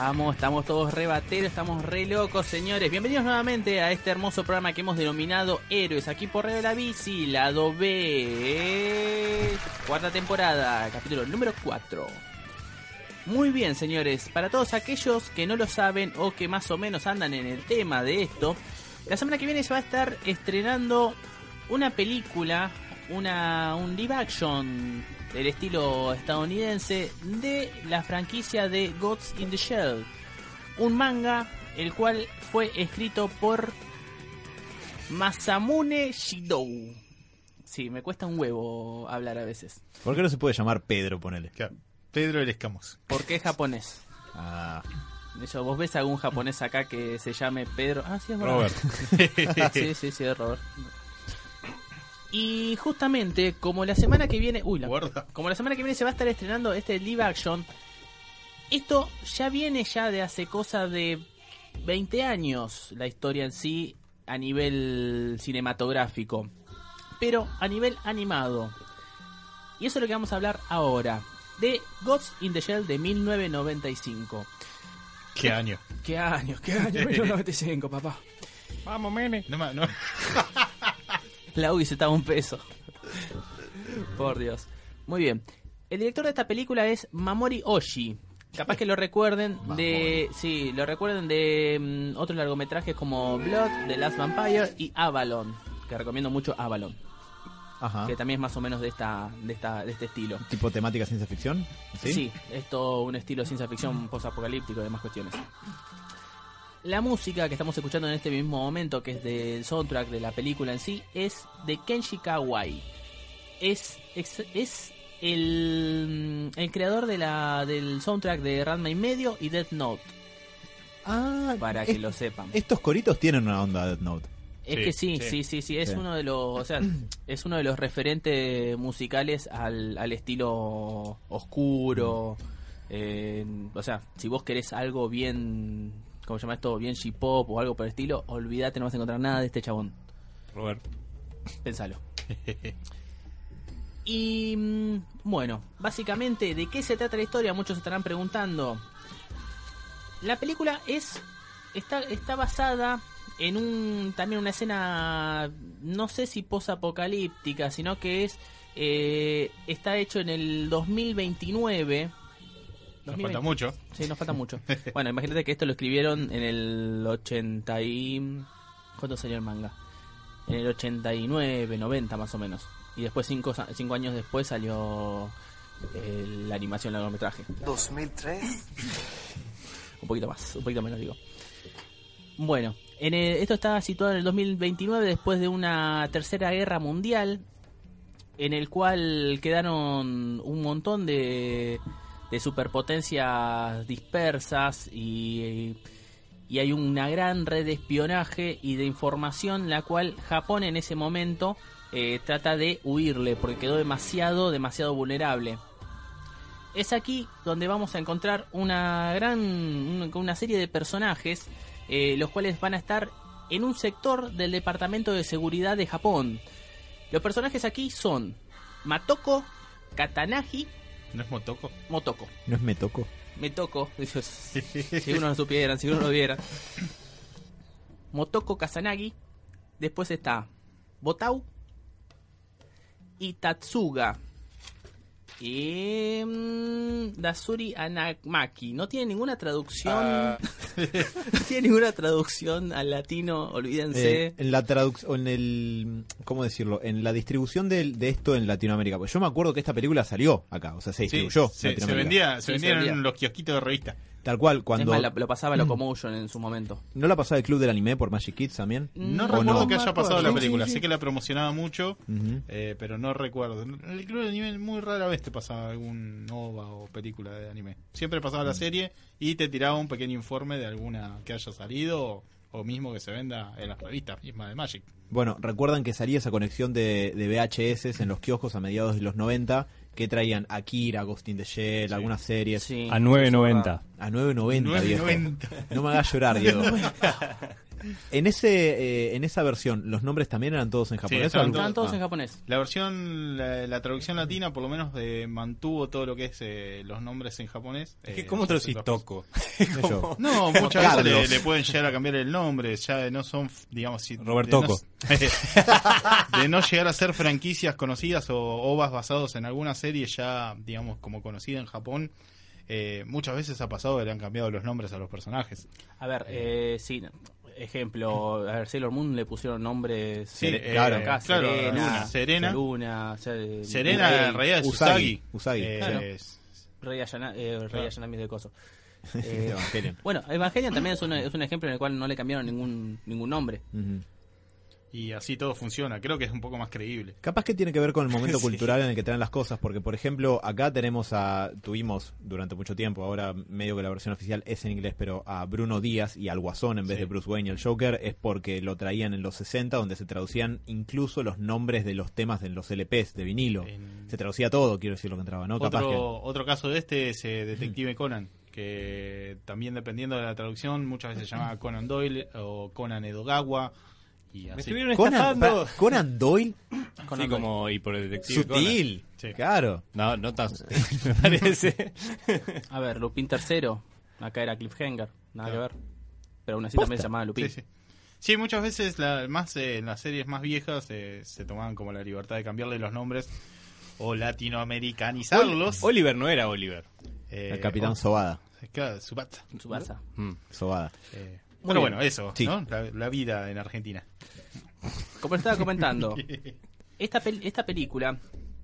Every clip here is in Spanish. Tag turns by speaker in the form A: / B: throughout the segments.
A: Estamos, estamos todos rebateros, estamos re locos, señores. Bienvenidos nuevamente a este hermoso programa que hemos denominado Héroes, aquí por Radio de la Bici, lado B, cuarta temporada, capítulo número 4. Muy bien, señores, para todos aquellos que no lo saben o que más o menos andan en el tema de esto, la semana que viene se va a estar estrenando una película, una, un live action del estilo estadounidense de la franquicia de Gods in the Shell. Un manga el cual fue escrito por Masamune Shidou. Sí, me cuesta un huevo hablar a veces.
B: ¿Por qué no se puede llamar Pedro, ponele?
C: Claro. Pedro el Escamos.
A: ¿Por qué japonés?
B: Ah,
A: Eso, ¿Vos ves algún japonés acá que se llame Pedro? Ah, sí, es verdad.
C: Robert.
A: sí, sí, sí, es Robert. Y justamente, como la semana que viene. Uy, la- como la semana que viene se va a estar estrenando este live action. Esto ya viene ya de hace cosa de 20 años, la historia en sí, a nivel cinematográfico. Pero a nivel animado. Y eso es lo que vamos a hablar ahora. De Ghost in the Shell de 1995.
C: ¿Qué año?
A: ¿Qué años? ¿Qué años? 1995, papá.
C: Vamos, mene. No, no.
A: La se estaba un peso. Por Dios. Muy bien. El director de esta película es Mamori Oshii. Capaz que lo recuerden de. Sí, lo recuerden de mm, otros largometrajes como Blood, The Last Vampire y Avalon. Que recomiendo mucho Avalon.
B: ajá.
A: Que también es más o menos de esta, de esta, de este estilo.
B: ¿Tipo temática ciencia ficción? Sí.
A: Sí, es todo un estilo ciencia ficción post-apocalíptico y demás cuestiones. La música que estamos escuchando en este mismo momento, que es del soundtrack de la película en sí, es de Kenshi Kawai. Es, es, es el, el creador de la, del soundtrack de Ranma y Medio y Death Note,
B: Ah,
A: para
B: es-
A: que lo sepan.
B: Estos coritos tienen una onda Death Note.
A: Es
C: Sí,
A: que sí, sí,
C: sí.
A: sí, sí, es
B: Sí.
A: uno de los, o sea, es uno de los referentes musicales al, al estilo oscuro. eh, o sea, si vos querés algo bien, ¿cómo se llama esto? Bien J-pop o algo por el estilo, olvídate, no vas a encontrar nada de este chabón.
C: Robert.
A: Pensalo. Y mm, bueno, básicamente, ¿de qué se trata la historia? Muchos se estarán preguntando. La película es está, está basada en un también una escena, no sé si posapocalíptica, sino que es eh, está hecho en el 2029.
C: Nos
A: 2020.
C: falta mucho.
A: Sí, nos falta mucho. Bueno, imagínate que esto lo escribieron en el 80 y... ¿Cuánto salió el manga? En el 89, 90 más o menos. Y después, cinco, cinco años después, salió eh, la animación largometraje.
D: 2003.
A: Un poquito más, un poquito menos digo. Bueno, en el- esto está situado en el 2029 después de una tercera guerra mundial en el cual quedaron un montón de, de superpotencias dispersas y, y hay una gran red de espionaje y de información la cual Japón en ese momento eh, trata de huirle porque quedó demasiado, demasiado vulnerable. Es aquí donde vamos a encontrar una gran una, serie de personajes eh, los cuales van a estar en un sector del departamento de seguridad de Japón. Los personajes aquí son Matoko, Katanagi,
C: ¿No es Motoko?
A: Motoko.
B: ¿No es me toco?
A: Me toco, si uno lo supieran, si uno lo viera. Motoko Kasanagi. Después está Botau y Tatsuga. Y mm, Dasuri Anamaki. No tiene ninguna traducción.
C: Ah.
A: no tiene ninguna traducción al latino, olvídense.
B: Eh, en la traducción, en el, ¿cómo decirlo? En la distribución del- de, esto en Latinoamérica. Pues yo me acuerdo que esta película salió acá, o sea, se
C: Sí,
B: distribuyó. en
C: se, se vendía, se
A: Sí, se
C: vendían
A: vendía.
C: en los kiosquitos de revista.
B: Tal cual,
A: es
B: cuando...
A: más, lo pasaba Locomotion en su momento.
B: ¿No la pasaba el Club del Anime por Magic Kids también?
C: No
A: Mm,
C: recuerdo
B: no?
C: que haya pasado la película.
A: sí,
C: Sé que la promocionaba mucho, eh, pero no recuerdo. En el club de anime muy rara vez te pasaba algún OVA o película de anime. Siempre pasaba
B: Mm.
C: la serie y te tiraba un pequeño informe de alguna que haya salido o, o mismo que se venda en las revistas mismas de Magic.
B: Bueno, recuerdan que salía esa conexión de, de VHS en los kioscos a mediados de los 90 que traían Akira, Ghost in the Shell,
C: Sí.
B: algunas series.
A: Sí,
E: A 9.90.
B: A 9.90, viejo.
C: 9.90.
B: No me hagas llorar, Diego. En ese eh, en esa versión, ¿los nombres también eran todos en japonés?
C: estaban
B: o?
A: Estaban todos
B: Ah.
A: en japonés.
C: La versión, la, la traducción latina, por lo menos, eh, mantuvo todo lo que es eh, los nombres en japonés.
D: Es que
C: Eh,
D: ¿Cómo traducís Toco?
C: No, muchas veces le, pueden llegar a cambiar el nombre, ya no son, digamos, si-
D: Robert
C: de no-
D: Toco.
C: de no llegar a ser franquicias conocidas o ovas basados en alguna serie ya, digamos, como conocida en Japón, eh, muchas veces ha pasado que le han cambiado los nombres a los personajes.
A: A ver, eh, sí, ejemplo, a ver, Sailor Moon le pusieron nombres.
C: Sí, eh,
B: claro,
A: acá,
C: claro,
A: Serena,
C: Luna. Serena.
A: Luna, Se-
C: Serena
A: Rey,
C: en realidad es
B: Usagi.
C: Usagi.
B: Usagi,
C: Eh,
A: claro.
C: es-
A: Rey, Ayana- eh, Rey
C: Claro.
A: Ayanami de Coso. Eh,
B: Evangelion.
A: bueno, Evangelion también es un, es un ejemplo en el cual no le cambiaron ningún ningún nombre.
B: Ujú.
C: Y así todo funciona. Creo que es un poco más creíble.
B: Capaz que tiene que ver con el momento
D: Sí.
B: cultural en el que traen las cosas, porque por ejemplo acá tenemos a, tuvimos durante mucho tiempo, ahora medio que la versión oficial es en inglés, pero a Bruno Díaz y al Guasón en vez
C: Sí.
B: de Bruce Wayne y el Joker es porque lo traían en los 60 donde se traducían incluso los nombres de los temas de los LPs de vinilo.
C: En-
B: Se traducía todo, quiero decir lo que entraba, ¿no? Capaz que...
C: Otro, otro caso de este es eh, Detective Conan, que también dependiendo de la traducción muchas veces se llama Conan Doyle o Conan Edogawa y
D: Me estuvieron
B: Conan, pa- Conan Doyle,
D: Sí, como y por el detective Conan.
B: sutil,
C: Sí.
B: claro.
D: No, no tan sutil, me parece.
A: A ver, Lupin III, acá era Cliffhanger, nada
C: Claro.
A: que ver. Pero aún así
B: ¿Posta?
A: también se llamaba Lupin.
C: Sí, sí. Sí, muchas veces la- más eh, en las series más viejas eh, se tomaban como la libertad de cambiarle los nombres o latinoamericanizarlos.
D: Oliver no era Oliver.
C: Eh,
B: El Capitán
C: oh,
B: Sobada,
C: claro. Tsubasa.
D: Mm.
B: Sobada.
C: Eh, pero
A: bien.
C: bueno, eso,
B: Sí.
C: ¿no? La, la vida en Argentina.
A: Como estaba comentando, esta, pel- esta película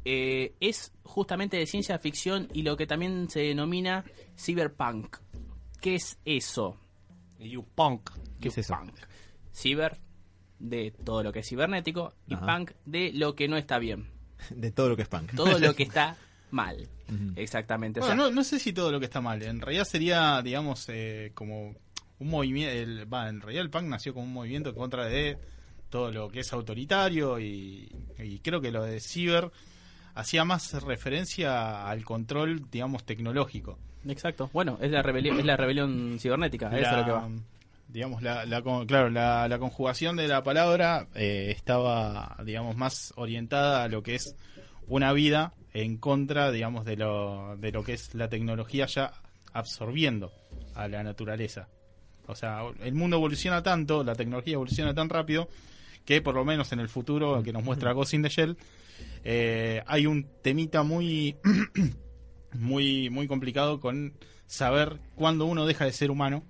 A: eh, es justamente de ciencia ficción y lo que también se denomina cyberpunk. ¿Qué es eso?
D: You punk.
B: ¿Qué es eso?
A: Punk. Cyber de todo lo que es cibernético y
B: Ajá.
A: punk de lo que no está bien.
B: De todo lo que es punk.
A: Todo lo que está mal. Exactamente. O
C: Bueno,
A: sea,
C: no, no sé si todo lo que está mal. En realidad sería, digamos, eh, como un movimiento. Va, en realidad el punk nació como un movimiento en contra de todo lo que es autoritario y, y creo que lo de Ciber hacía más referencia al control, digamos, tecnológico.
A: Exacto. Bueno, es la rebelión, es la rebelión cibernética. Eso es lo que va.
C: Digamos, la, la claro, la, la conjugación de la palabra eh, estaba, digamos, más orientada a lo que es una vida en contra, digamos, de lo, de lo que es la tecnología ya absorbiendo a la naturaleza. O sea, el mundo evoluciona tanto, la tecnología evoluciona tan rápido, que por lo menos en el futuro que nos muestra Ghost in the Shell, eh, hay un temita muy, muy, muy complicado con saber cuándo uno deja de ser humano,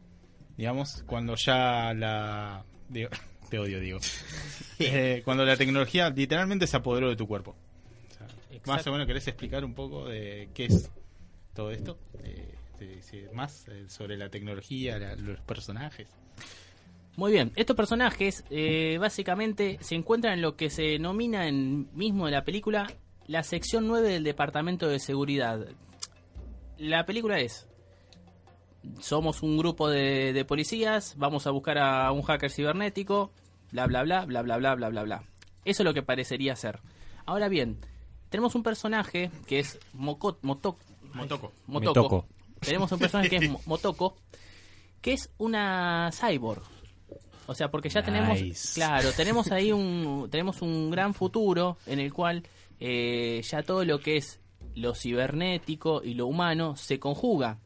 C: digamos, cuando ya la... digo, te odio, digo. Eh, cuando la tecnología literalmente se apoderó de tu cuerpo. O sea, más o menos, ¿querés explicar un poco de qué es todo esto? Eh, sí, más eh, sobre la tecnología, la- los personajes.
A: Muy bien, estos personajes eh, básicamente se encuentran en lo que se denomina en mismo de la película la sección 9 del Departamento de Seguridad. La película es, somos un grupo de, de policías, vamos a buscar a un hacker cibernético, bla bla bla, bla bla bla bla bla bla. Eso es lo que parecería ser. Ahora bien, tenemos un personaje que es Moko- Moto-
C: Motoko.
A: Motoko. Tenemos un personaje que es Mo- Motoko, que es una cyborg. O sea, porque ya tenemos,
D: Nice.
A: claro, tenemos ahí un, tenemos un gran futuro en el cual eh, ya todo lo que es lo cibernético y lo humano se conjuga.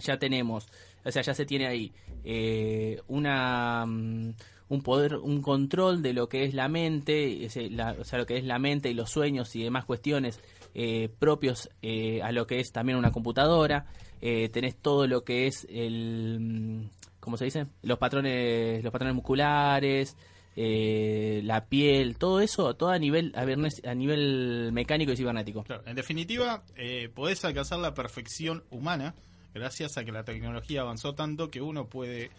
A: Ya tenemos, o sea, ya se tiene ahí eh, una mm, un poder, un control de lo que es la mente, la- o sea, lo que es la mente y los sueños y demás cuestiones eh, propios eh, a lo que es también una computadora. Eh, tenés todo lo que es el, mm, ¿cómo se dice? Los patrones, los patrones musculares, eh, la piel, todo eso, todo a nivel, a, a nivel mecánico y cibernético.
C: Claro, en definitiva, eh, podés alcanzar la perfección humana gracias a que la tecnología avanzó tanto que uno puede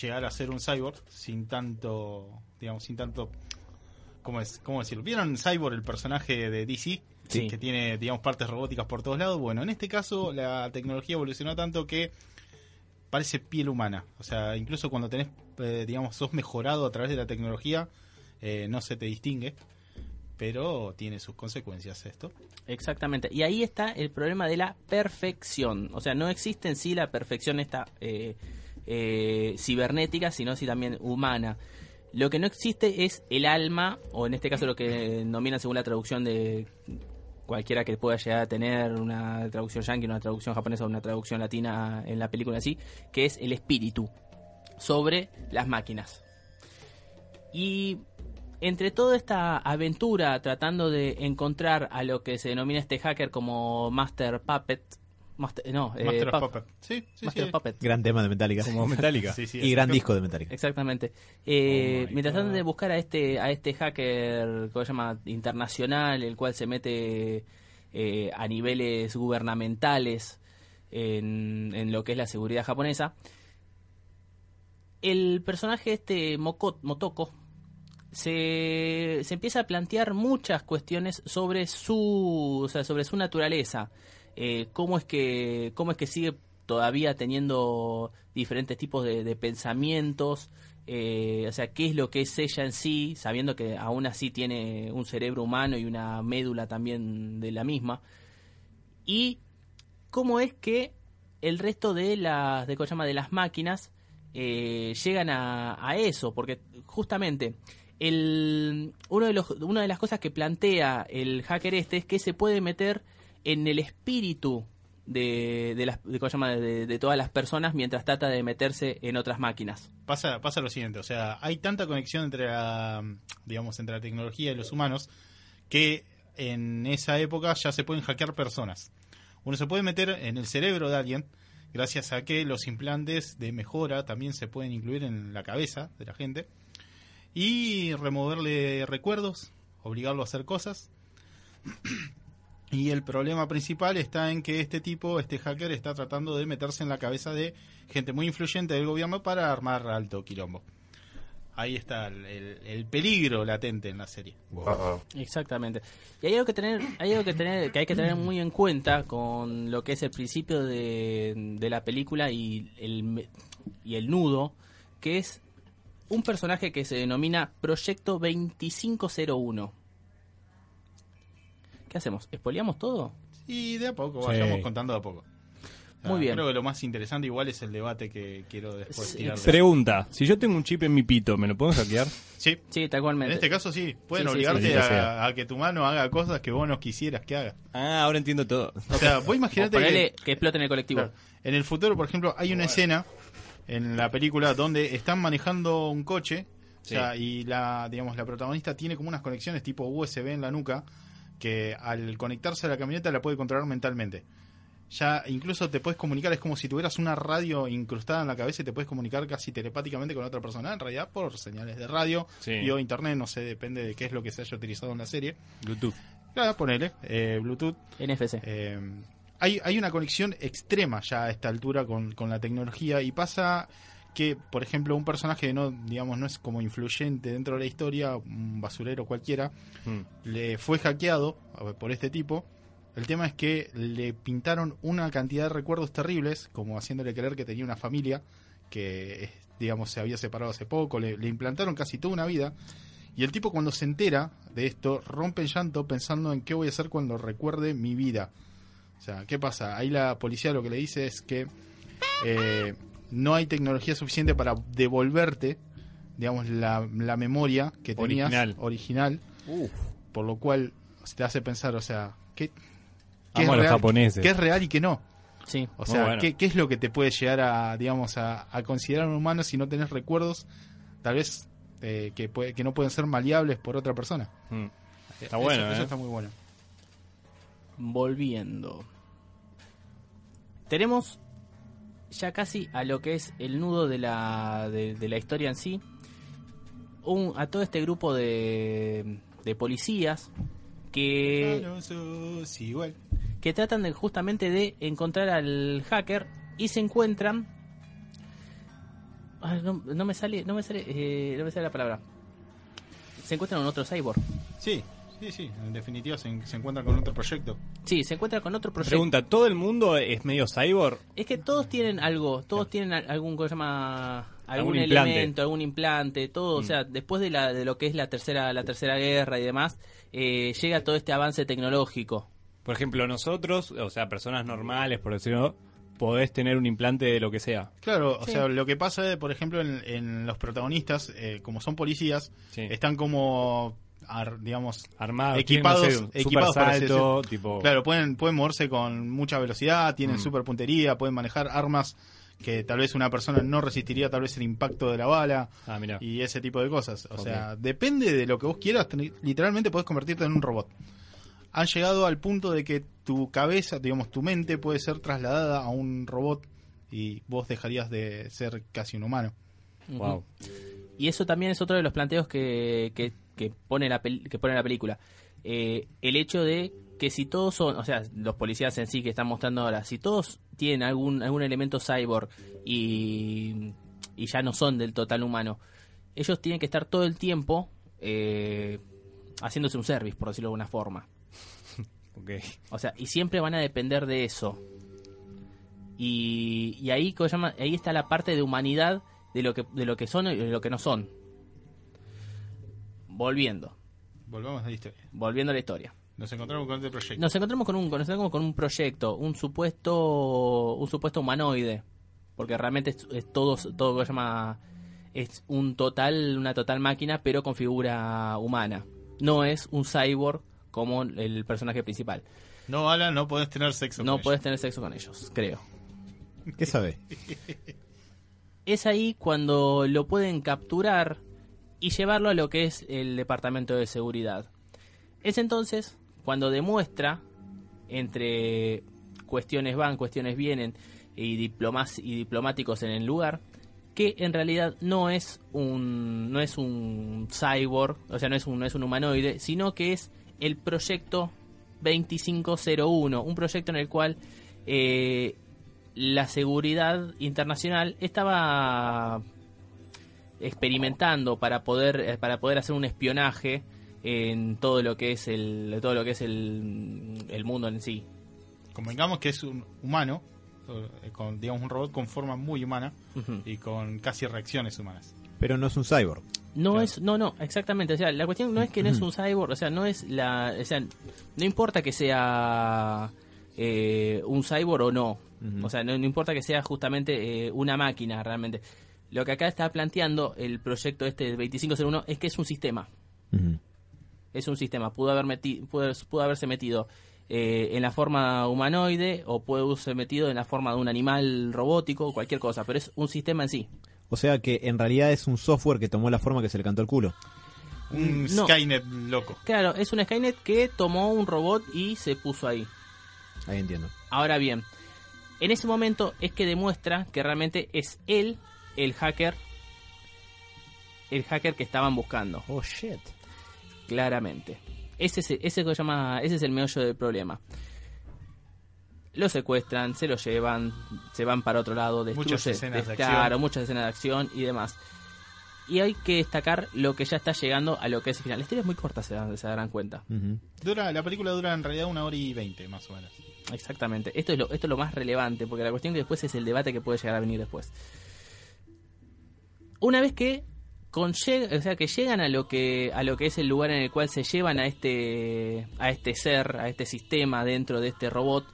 C: llegar a ser un cyborg sin tanto, digamos, sin tanto, ¿cómo es? ¿Cómo decirlo? ¿Vieron Cyborg, el personaje de DC?
A: Sí.
C: Que tiene, digamos, partes robóticas por todos lados. Bueno, en este caso la tecnología evolucionó tanto que parece piel humana. O sea, incluso cuando tenés, eh, digamos, sos mejorado a través de la tecnología, eh, no se te distingue. Pero tiene sus consecuencias esto.
A: Exactamente. Y ahí está el problema de la perfección. O sea, no existe en sí la perfección esta eh, eh, cibernética, sino sí también humana. Lo que no existe es el alma, o en este caso lo que denominan según la traducción de cualquiera que pueda llegar a tener una traducción yankee, una traducción japonesa o una traducción latina en la película así, que es el espíritu sobre las máquinas. Y entre toda esta aventura tratando de encontrar a lo que se denomina este hacker como Master Puppet, Master, no, eh,
C: Master of
A: Pup-
C: Puppet. Sí, sí,
A: Master
C: sí.
A: Puppet.
B: Gran tema de Metallica.
D: Como Metallica.
C: Sí, sí,
B: y gran disco de Metallica.
A: Exactamente. Eh,
D: Oh
A: mientras tratan de buscar a este a este hacker, ¿cómo se llama? Internacional, el cual se mete eh, a niveles gubernamentales en, en lo que es la seguridad japonesa. El personaje este Moko- Motoko se, se empieza a plantear muchas cuestiones sobre su, o sea, sobre su naturaleza. Eh, cómo es que cómo es que sigue todavía teniendo diferentes tipos de, pensamientos. eh, o sea, qué es lo que es ella en sí, sabiendo que aún así tiene un cerebro humano y una médula también de la misma. Y cómo es que el resto de las de, ¿cómo se llama? de las máquinas eh, llegan a, a eso, porque justamente el, uno de los, una de las cosas que plantea el hacker este es que se puede meter en el espíritu de, de, las, de, todas las personas mientras trata de meterse en otras máquinas.
C: Pasa, pasa lo siguiente, o sea, hay tanta conexión entre la, digamos, entre la tecnología y los humanos que en esa época ya se pueden hackear personas. Uno se puede meter en el cerebro de alguien gracias a que los implantes de mejora también se pueden incluir en la cabeza de la gente y removerle recuerdos, obligarlo a hacer cosas. Y el problema principal está en que este tipo, este hacker, está tratando de meterse en la cabeza de gente muy influyente del gobierno para armar alto quilombo. Ahí está el, el- el peligro latente en la serie.
A: Exactamente. Y hay algo que tener, hay algo que tener, que hay que tener muy en cuenta con lo que es el principio de, de la película y el me- y el nudo, que es un personaje que se denomina Proyecto 2501. ¿Qué hacemos? ¿Espoleamos todo?
C: Y de a poco,
D: Sí.
C: vayamos contando de a poco. O sea,
A: Muy bien.
C: Creo que lo más interesante igual es el debate que quiero después
A: Sí,
C: tirar.
D: Pregunta, si yo tengo un chip en mi pito, ¿me lo puedo hackear?
C: Sí,
A: Sí, tal
C: en
A: cualmente.
C: este caso sí. Pueden
A: Sí, sí,
C: obligarte
D: sí, sí,
C: a,
D: que sea.
C: a que tu mano haga cosas que vos no quisieras que haga.
D: Ah, ahora entiendo todo.
C: O sea, vos imaginate
A: ponele
C: que...
A: que explote en el colectivo.
C: Claro. En el futuro, por ejemplo, hay una escena en la película donde están manejando un coche o sea, y la, digamos, la protagonista tiene como unas conexiones tipo USB en la nuca que al conectarse a la camioneta la puede controlar mentalmente. Ya incluso te puedes comunicar, es como si tuvieras una radio incrustada en la cabeza y te puedes comunicar casi telepáticamente con otra persona, en realidad por señales de radio
D: Sí.
C: y o internet, no sé, depende de qué es lo que se haya utilizado en la serie.
D: Bluetooth.
C: Claro, ponele, eh, Bluetooth,
A: NFC.
C: eh, hay, hay una conexión extrema ya a esta altura con, con la tecnología y pasa que, por ejemplo, un personaje no, digamos, no es como influyente dentro de la historia, un basurero cualquiera,
D: Mm.
C: le fue hackeado por este tipo. El tema es que le pintaron una cantidad de recuerdos terribles, como haciéndole creer que tenía una familia que, digamos, se había separado hace poco, le, le implantaron casi toda una vida. Y el tipo cuando se entera de esto, rompe en llanto pensando en qué voy a hacer cuando recuerde mi vida. O sea, ¿qué pasa? Ahí la policía lo que le dice es que eh, no hay tecnología suficiente para devolverte, digamos, la, la memoria que tenías
D: Original.
C: original por lo cual te hace pensar, o sea, ¿qué, qué real,
D: japoneses.
C: es real y qué no?
A: Sí.
C: O sea,
D: bueno.
C: ¿qué, qué es lo que te puede llegar a, digamos, a, a considerar un humano si no tenés recuerdos, tal vez eh, que, puede- que no pueden ser maleables por otra persona?
D: Mm. Está
C: Eso-
D: bueno,
C: eso
D: ¿eh?
C: está muy bueno.
A: volviendo. Tenemos ya casi a lo que es el nudo de la, de, la historia en sí. Un, a todo este grupo de, de policías que, que tratan de, justamente de encontrar al hacker y se encuentran. No, no me sale, no me sale, eh, no me sale la palabra. Se encuentran con otro cyborg.
C: Sí, sí, sí. En definitiva se, se encuentra con otro proyecto.
A: Sí, se encuentran con otro proyecto.
D: Pregunta, ¿todo el mundo es medio cyborg?
A: Es que todos tienen algo, todos tienen al- algún ¿cómo se llama algún
D: Algún implante.
A: elemento, algún implante, todo, o
D: Mm.
A: sea, después de la de lo que es la tercera la tercera guerra y demás, eh, llega todo este avance tecnológico.
D: Por ejemplo, nosotros, o sea, personas normales, por decirlo, podés tener un implante de lo que sea.
C: Claro, o
A: Sí.
C: sea, lo que pasa, es, por ejemplo, en, en los protagonistas, eh, como son policías,
D: Sí.
C: están como, ar- digamos,
D: Armados,
C: Equipados-
D: tienen, no sé, un
C: equipados,
D: super salto, tipo...
C: Claro, pueden, pueden moverse con mucha velocidad, tienen
D: Mm.
C: super puntería, pueden manejar armas que tal vez una persona no resistiría tal vez el impacto de la bala
D: Ah, mira.
C: y ese tipo de cosas. O sea, depende de lo que vos quieras, literalmente podés convertirte en un robot. Han llegado al punto de que tu cabeza, digamos, tu mente puede ser trasladada a un robot y vos dejarías de ser casi un humano.
D: Wow.
A: Y eso también es otro de los planteos que, que, que pone, la pel- que pone la película. Eh, el hecho de que si todos son, o sea, los policías en sí que están mostrando ahora, si todos tienen algún, algún elemento cyborg y, y ya no son del total humano, ellos tienen que estar todo el tiempo eh, haciéndose un service, por decirlo de alguna forma.
D: Ok.
A: O sea, y siempre van a depender de eso. Y, y ahí, ¿cómo se llama? ahí está la parte de humanidad de lo que, de lo que son y de lo que no son. Volviendo,
C: Volvamos a la historia.
A: volviendo a la historia.
C: Nos encontramos con este proyecto.
A: Nos encontramos con un, nos encontramos con un proyecto, un supuesto, un supuesto humanoide, porque realmente es, es todo, todo lo que se llama, es un total, una total máquina, pero con figura humana. No es un cyborg como el personaje principal.
C: No, Alan, no podés tener sexo.
A: No
C: con
A: puedes tener sexo con ellos, creo.
B: ¿Qué sabe?
A: es ahí cuando lo pueden capturar y llevarlo a lo que es el departamento de seguridad. Es entonces cuando demuestra, entre cuestiones van, cuestiones vienen y, diplomas y diplomáticos en el lugar, que en realidad no es un no es un cyborg, o sea, no es un, no es un humanoide, sino que es el proyecto 2501, un proyecto en el cual eh, la seguridad internacional estaba experimentando para poder eh, para poder hacer un espionaje en todo lo que es el todo lo que es el, el mundo en sí.
C: Convengamos que es un humano, eh, con, digamos un robot con forma muy humana y con casi reacciones humanas.
B: Pero no es un cyborg.
A: No
C: Claro.
A: es, no, no, exactamente. O sea, la cuestión no es que no es un cyborg, o sea, no es la, o sea, no importa que sea eh, un cyborg o no. O sea, no, no importa que sea justamente eh, una máquina realmente. Lo que acá está planteando el proyecto este del 2501 es que es un sistema. Es un sistema. Pudo haber meti- pudo, pudo haberse metido eh, en la forma humanoide o puede haberse metido en la forma de un animal robótico, cualquier cosa, pero es un sistema en sí.
B: O sea que en realidad es un software que tomó la forma que se le cantó el culo.
C: Un
A: No.
C: Skynet loco.
A: Claro, es un Skynet que tomó un robot y se puso ahí.
B: Ahí entiendo.
A: Ahora bien, en ese momento es que demuestra que realmente es él el hacker, el hacker que estaban buscando,
B: Oh shit.
A: claramente. Ese es, ese, que llama, ese es el meollo del problema. Lo secuestran, se lo llevan, se van para otro lado, destruye,
C: Muchas escenas de
A: claro,
C: acción.
A: muchas escenas de acción y demás. Y hay que destacar lo que ya está llegando a lo que es el final. La historia es muy corta, se, dan- se darán cuenta.
C: Dura, la película dura en realidad una hora y veinte, más o menos.
A: Exactamente. Esto es lo, esto es lo más relevante, porque la cuestión que después es el debate que puede llegar a venir después. Una vez que conlle- o sea, que llegan a lo que a lo que es el lugar en el cual se llevan a este a este ser, a este sistema dentro de este robot,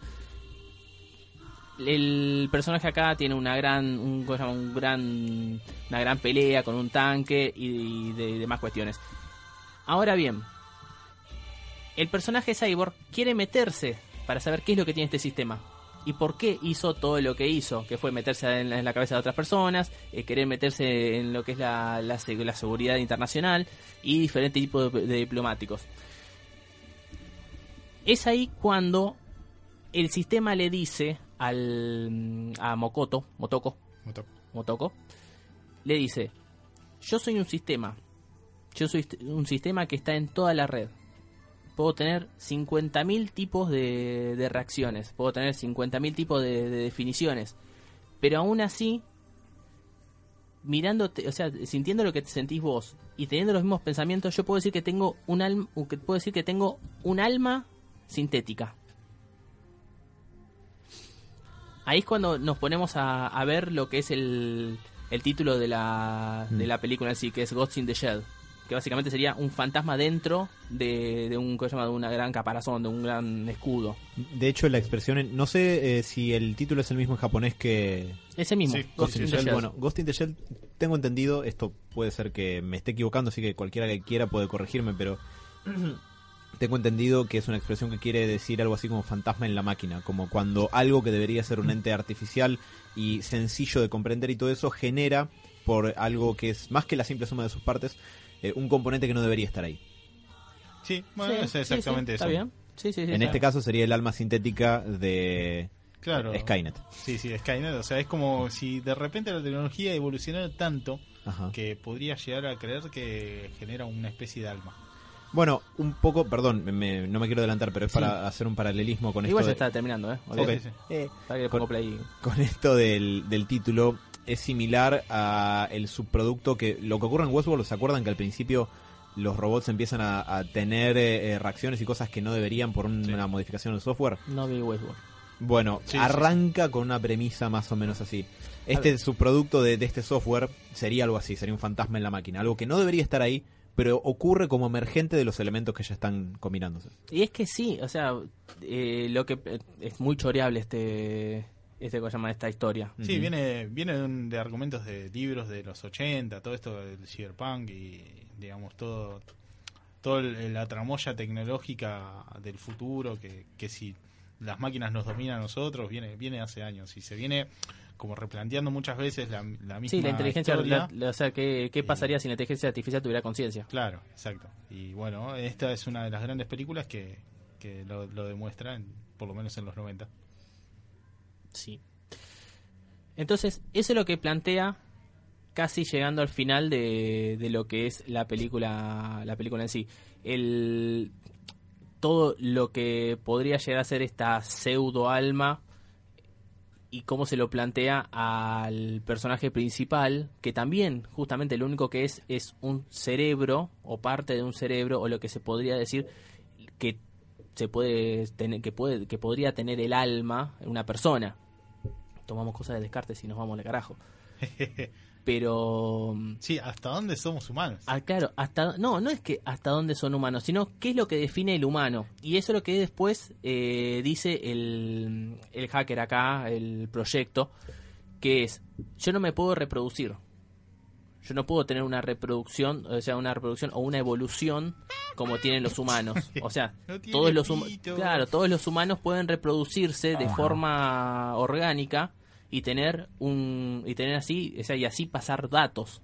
A: el personaje acá tiene una gran un gran una gran pelea con un tanque y de demás cuestiones. Ahora bien, el personaje Cyborg quiere meterse para saber qué es lo que tiene este sistema y por qué hizo todo lo que hizo, que fue meterse en la, en la cabeza de otras personas, eh, querer meterse en lo que es la, la, seg- la seguridad internacional y diferentes tipos de, de diplomáticos. Es ahí cuando el sistema le dice al a Mokoto, Motoko,
C: Moto-
A: Motoko, le dice, yo soy un sistema, yo soy un sistema que está en toda la red. Puedo tener 50.000 tipos de, de reacciones, puedo tener 50.000 tipos de, de definiciones, pero aún así, mirándote, o sea, sintiendo lo que te sentís vos y teniendo los mismos pensamientos, yo puedo decir que tengo un alma, puedo decir que tengo un alma sintética. Ahí es cuando nos ponemos a, a ver lo que es el, el título de la, de la película en sí, que es Ghost in the Shell. Que básicamente sería un fantasma dentro de, de un ¿cómo se llama? de una gran caparazón, de un gran escudo.
B: De hecho, la expresión, en- no sé eh, si el título es el mismo en japonés que
A: Ese mismo,
C: Sí,
A: Ghost
C: sí,
A: in the. Shell.
B: Bueno, Ghost in the Shell, tengo entendido, esto puede ser que me esté equivocando, así que cualquiera que quiera puede corregirme, pero tengo entendido que es una expresión que quiere decir algo así como fantasma en la máquina, como cuando algo que debería ser un ente artificial y sencillo de comprender y todo eso genera por algo que es más que la simple suma de sus partes, eh, un componente que no debería estar ahí.
C: Sí, bueno,
A: Sí,
C: es
A: sí,
C: exactamente
A: sí,
C: eso.
A: Está bien. Sí, sí, sí,
B: en
A: está
B: este caso sería el alma sintética de
C: Claro.
B: Skynet.
C: Sí, sí, Skynet. O sea, es como si de repente la tecnología evolucionara tanto
B: Ajá.
C: que podría llegar a creer que genera una especie de alma.
B: Bueno, un poco, perdón, me- no me quiero adelantar, pero es para hacer un paralelismo con
A: Igual
B: esto.
A: ya
B: de-
A: está terminando, ¿eh?
C: Sí,
A: Ok.
C: sí, sí.
B: Eh,
A: Para que le pongo play.
B: con esto del, del título es similar a el subproducto que lo que ocurre en Westworld, ¿se acuerdan que al principio los robots empiezan a, a tener eh, eh, reacciones y cosas que no deberían por un-
C: Sí.
B: una modificación del software?
A: No vi Westworld.
B: Bueno,
C: Sí, sí,
B: arranca con una premisa más o menos así. Este subproducto de, de este software sería algo así, sería un fantasma en la máquina, algo que no debería estar ahí, pero ocurre como emergente de los elementos que ya están combinándose.
A: Y es que sí, o sea, eh, lo que eh, es muy choreable este este ¿cómo se llama esta historia.
C: Sí, viene, viene de, un- de argumentos de libros de los 80, todo esto del cyberpunk y, digamos, todo toda la tramoya tecnológica del futuro, que, que si las máquinas nos dominan a nosotros, viene, viene hace años y se viene como replanteando muchas veces la, la misma
A: Sí, la inteligencia,
C: historia.
A: la- la- o sea, ¿qué, qué
C: Y-
A: pasaría si la inteligencia artificial tuviera conciencia?
C: Claro, exacto. Y bueno, esta es una de las grandes películas que, que lo, lo demuestra, en- por lo menos en los 90.
A: Sí. Entonces, eso es lo que plantea casi llegando al final de, de lo que es la película la película en sí. El todo lo que podría llegar a ser esta pseudo alma y cómo se lo plantea al personaje principal, que también justamente lo único que es es un cerebro o parte de un cerebro o lo que se podría decir que se puede tener que puede que podría tener el alma en una persona. Tomamos cosas de Descartes y nos vamos de carajo. Pero
C: Sí, ¿hasta dónde somos humanos?
A: Ah, claro, hasta no, no es que hasta dónde son humanos, sino qué es lo que define el humano. Y eso es lo que después eh, dice el, el hacker acá, el proyecto, que es, yo no me puedo reproducir. Yo no puedo tener una reproducción, o sea, una reproducción o una evolución como tienen los humanos. O sea,
C: No tiene
A: todos los
C: pito.
A: claro, todos los humanos pueden reproducirse de forma orgánica y tener un y tener así, o sea, y así pasar datos.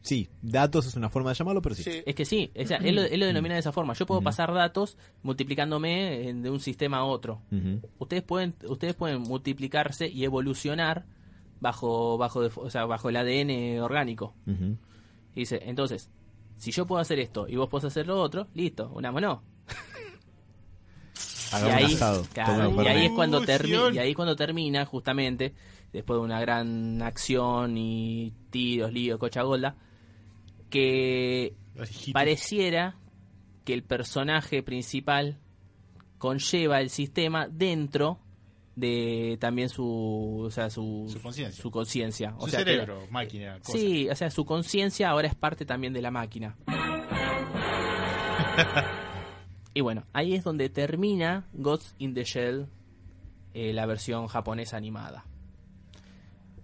B: Sí, datos es una forma de llamarlo, pero sí.
A: Es que sí, o sea, él, lo, él lo denomina de esa forma. Yo puedo pasar datos multiplicándome en- de un sistema a otro. Ustedes pueden, ustedes pueden multiplicarse y evolucionar bajo, bajo, de- o sea, bajo el ADN orgánico. Y dice, entonces, si yo puedo hacer esto y vos podés hacer lo otro, listo, unámonos. Y ahí, claro, y ahí es cuando termina, y ahí cuando termina, justamente, después de una gran acción y tiros, lío, cocha golda, que pareciera que el personaje principal conlleva el sistema dentro de también su o sea su
C: Su conciencia.
A: su conciencia o
C: Su
A: sea que-
C: cerebro, máquina, cosa.
A: sí o sea su conciencia ahora es parte también de la máquina y bueno ahí es donde termina Ghost in the Shell eh, la versión japonesa animada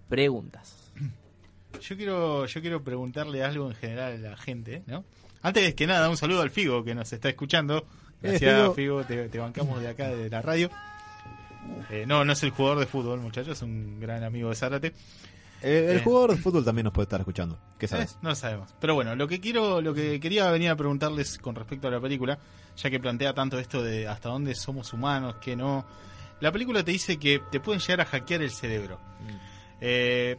A: preguntas
C: Yo quiero, yo quiero preguntarle algo en general a la gente, ¿no? Antes que nada, un saludo al Figo que nos está escuchando. Gracias,
B: Eh, Figo.
C: Figo, te, te bancamos de acá, de la radio. Eh, no, no es el jugador de fútbol, muchachos, es un gran amigo de Zárate.
B: Eh, el
C: Eh.
B: jugador de fútbol también nos puede estar escuchando. ¿Qué sabes?
C: Eh, no lo sabemos. Pero bueno, lo que quiero, lo que quería venir a preguntarles con respecto a la película, ya que plantea tanto esto de hasta dónde somos humanos, que no. La película te dice que te pueden llegar a hackear el cerebro. Eh,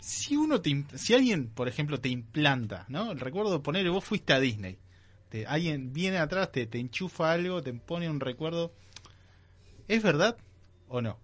C: si uno te, si alguien, por ejemplo, te implanta, ¿no? Recuerdo poner, vos fuiste a Disney. Te- alguien viene atrás, te, te enchufa algo, te pone un recuerdo. ¿Es verdad o no?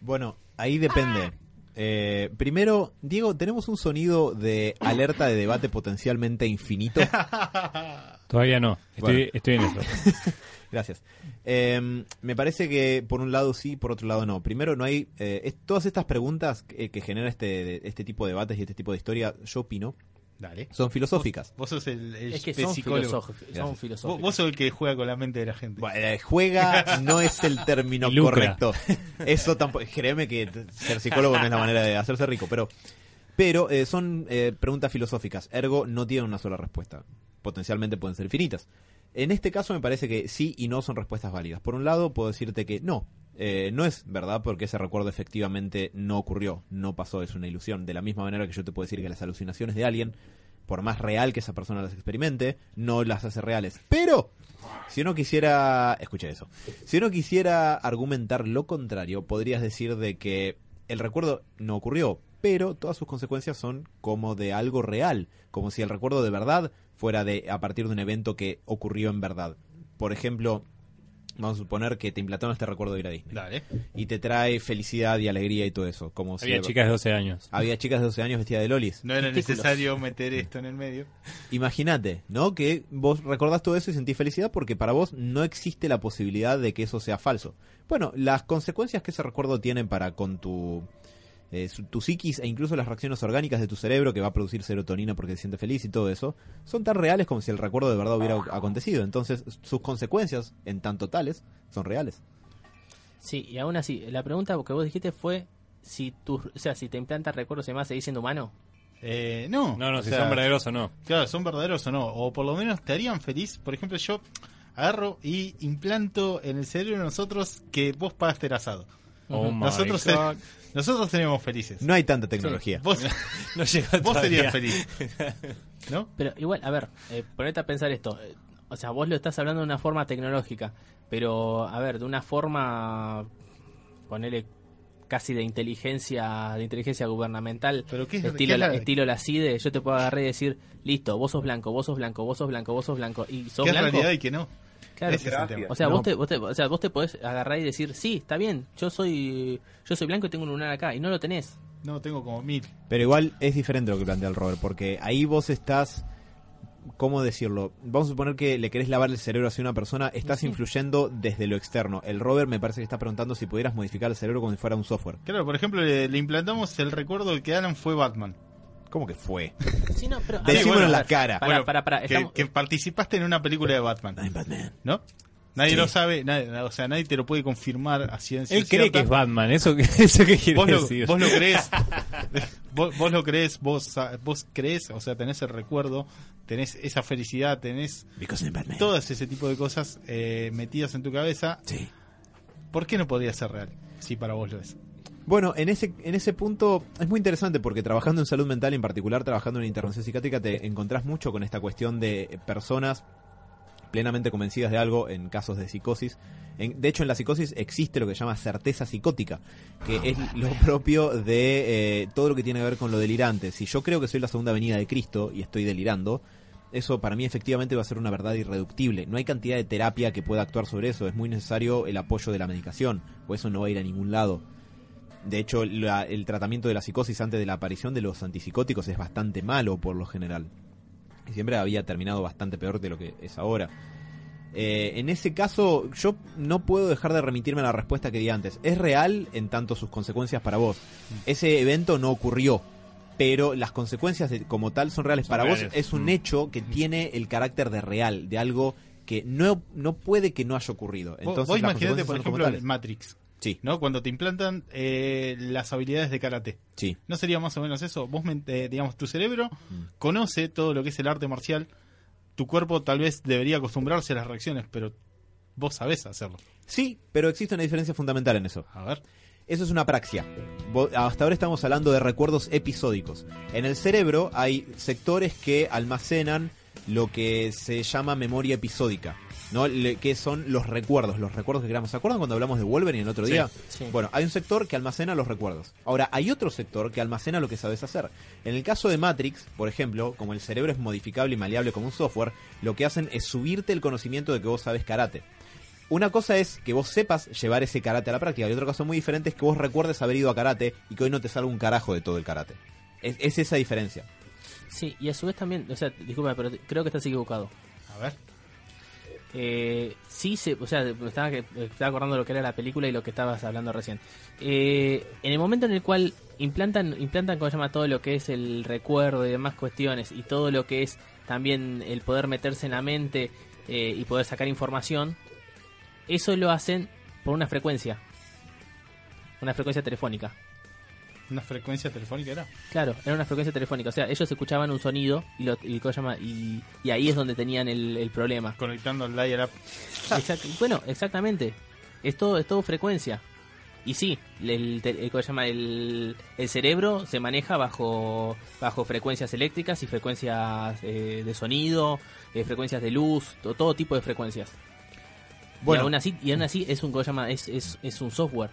B: Bueno, ahí depende. Eh, primero, Diego, tenemos un sonido de alerta de debate potencialmente infinito.
D: Todavía no. Estoy,
B: Bueno.
D: estoy en eso.
B: Gracias. Eh, me parece que por un lado sí, por otro lado no. Primero, no hay. eh, es- todas estas preguntas que, que genera este, este tipo de debates y este tipo de historia, yo opino
C: Dale.
B: Son filosóficas.
C: Vos sos el, el
A: Es que son. Son.
C: Vos, sos el que juega con la mente de la gente.
B: Bueno, eh, juega no es el término correcto. Eso tampoco. Créeme que ser psicólogo no es la manera de hacerse rico, pero. Pero eh, son eh, preguntas filosóficas, ergo no tienen una sola respuesta. Potencialmente pueden ser infinitas. En este caso me parece que sí y no son respuestas válidas. Por un lado, puedo decirte que no. Eh, no es verdad porque ese recuerdo efectivamente no ocurrió, no pasó, es una ilusión. De la misma manera que yo te puedo decir que las alucinaciones de alguien, por más real que esa persona las experimente, no las hace reales. Pero, si uno quisiera, escucha eso, si uno quisiera argumentar lo contrario, podrías decir de que el recuerdo no ocurrió, pero todas sus consecuencias son como de algo real, como si el recuerdo de verdad fuera de a partir de un evento que ocurrió en verdad. Por ejemplo, vamos a suponer que te implantaron este recuerdo de ir a Disney
C: Dale.
B: y te trae felicidad y alegría y todo eso, como si
D: Había chicas de 12 años.
B: había chicas de 12 años vestidas de lolis.
C: No era necesario meter esto en el medio.
B: Imagínate, ¿no? Que vos recordás todo eso y sentís felicidad porque para vos no existe la posibilidad de que eso sea falso. Bueno, las consecuencias que ese recuerdo tiene para con tu, eh, su- tu psiquis e incluso las reacciones orgánicas de tu cerebro que va a producir serotonina porque se siente feliz y todo eso, son tan reales como si el recuerdo de verdad hubiera acontecido. Entonces, sus consecuencias, en tanto tales, son reales.
A: Sí, y aún así, la pregunta que vos dijiste fue si tu, o sea, si te implantas recuerdos y demás, ¿seguís siendo humano?
C: Eh, no.
D: No, no,
C: O
D: si
C: sea,
D: son verdaderos o no.
C: Claro, son verdaderos o no. O por lo menos te harían feliz. Por ejemplo, yo agarro y implanto en el cerebro de nosotros que vos pagaste el asado.
D: Oh
C: Nosotros, nosotros tenemos felices.
B: No hay tanta tecnología.
C: Vos,
D: No llega
C: vos serías feliz. ¿No?
A: Pero igual, a ver, eh, ponete a pensar esto. eh, O sea, vos lo estás hablando de una forma tecnológica, pero, a ver, de una forma, ponele casi de inteligencia de inteligencia gubernamental
C: Pero ¿qué es-
A: estilo
C: qué
A: la,
C: la-
A: estilo la CIDE yo te puedo agarrar y decir listo vos sos blanco vos sos blanco vos sos blanco vos sos blanco y sos
C: ¿Qué
A: blanco
C: realidad y que no?
A: Claro.
C: Ese
A: o sea
B: No.
A: vos te, vos te- o sea vos te podés agarrar y decir sí está bien yo soy yo soy blanco y tengo un lunar acá y no lo tenés
C: No, tengo como mil.
B: Pero igual es diferente lo que plantea el Robert, porque ahí vos estás, ¿cómo decirlo? Vamos a suponer que le querés lavar el cerebro hacia una persona, estás
A: Sí.
B: influyendo desde lo externo. El Robert me parece que está preguntando si pudieras modificar el cerebro como si fuera un software.
C: Claro, por ejemplo, le, le implantamos el recuerdo de que Alan fue Batman.
B: ¿Cómo que fue?
A: sí no pero
B: Decímoslo en la cara.
C: que,
A: estamos-
C: que participaste en una película de Batman,
B: I'm Batman.
C: ¿no? Nadie
B: Sí.
C: lo sabe, nadie, o sea, nadie te lo puede confirmar a ciencia
D: Él cree
C: cierta.
D: que es Batman, ¿eso, qué quiere
C: vos lo,
D: decir?
C: vos lo crees, vos, vos lo crees, vos, vos crees, o sea, tenés el recuerdo, tenés esa felicidad, tenés todas ese tipo de cosas eh, metidas en tu cabeza.
B: Sí.
C: ¿Por qué no podría ser real? Si para vos lo es.
B: Bueno, en ese, en ese punto es muy interesante porque trabajando en salud mental, en particular trabajando en intervención psiquiátrica, te encontrás mucho con esta cuestión de personas plenamente convencidas de algo en casos de psicosis. En- de hecho, en la psicosis existe lo que se llama certeza psicótica, que es lo propio de eh, todo lo que tiene que ver con lo delirante. Si yo creo que soy la segunda venida de Cristo y estoy delirando, eso para mí efectivamente va a ser una verdad irreductible. No hay cantidad de terapia que pueda actuar sobre eso. Es muy necesario el apoyo de la medicación, o eso no va a ir a ningún lado. De hecho, la- el tratamiento de la psicosis antes de la aparición de los antipsicóticos es bastante malo por lo general. Siempre había terminado bastante peor de lo que es ahora. Eh, en ese caso, yo no puedo dejar de remitirme a la respuesta que di antes. Es real en tanto sus consecuencias para vos. Ese evento no ocurrió, pero las consecuencias de- como tal son reales.
D: Son
B: para vos es un
D: Mm.
B: hecho que tiene el carácter de real, de algo que no, no puede que no haya ocurrido.
C: Vos-
B: Entonces,
C: vos
B: las
C: imaginate, por ejemplo, el Matrix,
B: Sí,
C: ¿no? Cuando te implantan eh, las habilidades de karate.
B: sí.
C: ¿No sería más o menos eso? Vos, eh, digamos, tu cerebro
B: Mm.
C: conoce todo lo que es el arte marcial. Tu cuerpo tal vez debería acostumbrarse a las reacciones, pero vos sabés hacerlo.
B: Sí, pero existe una diferencia fundamental en eso.
C: A ver.
B: Eso es una praxia. Hasta ahora estamos hablando de recuerdos episódicos. En el cerebro hay sectores que almacenan lo que se llama memoria episódica, ¿no? Le- que son los recuerdos, los recuerdos que creamos. ¿Se acuerdan cuando hablamos de Wolverine el otro
C: Sí,
B: día?
A: sí.
B: Bueno, hay un sector que almacena los recuerdos. Ahora, hay otro sector que almacena lo que sabes hacer. En el caso de Matrix, por ejemplo, como el cerebro es modificable y maleable como un software, lo que hacen es subirte el conocimiento de que vos sabes karate. Una cosa es que vos sepas llevar ese karate a la práctica y otra cosa muy diferente es que vos recuerdes haber ido a karate y que hoy no te salga un carajo de todo el karate. Es, es esa diferencia.
A: sí y a su vez también o sea disculpa pero creo que estás equivocado
C: A ver.
A: Eh, sí, se, o sea, me estaba, acordando lo que era la película y lo que estabas hablando recién. Eh, en el momento en el cual implantan, implantan como se llama todo lo que es el recuerdo y demás cuestiones y todo lo que es también el poder meterse en la mente eh, y poder sacar información, eso lo hacen por una frecuencia, una frecuencia telefónica.
C: ¿Una frecuencia telefónica era?
A: Claro, era una frecuencia telefónica, o sea, ellos escuchaban un sonido y, lo, y, y, y ahí es donde tenían el, el problema.
C: Conectando el dial up.
A: Exact- bueno, exactamente. Es todo, es todo frecuencia. Y sí, el, el- ¿cómo se llama? El, el cerebro se maneja bajo, bajo frecuencias eléctricas y frecuencias eh, de sonido, eh, frecuencias de luz, to- todo tipo de frecuencias.
B: Bueno.
A: y aún así, y aún así es un ¿cómo se llama? Es, es, es un software.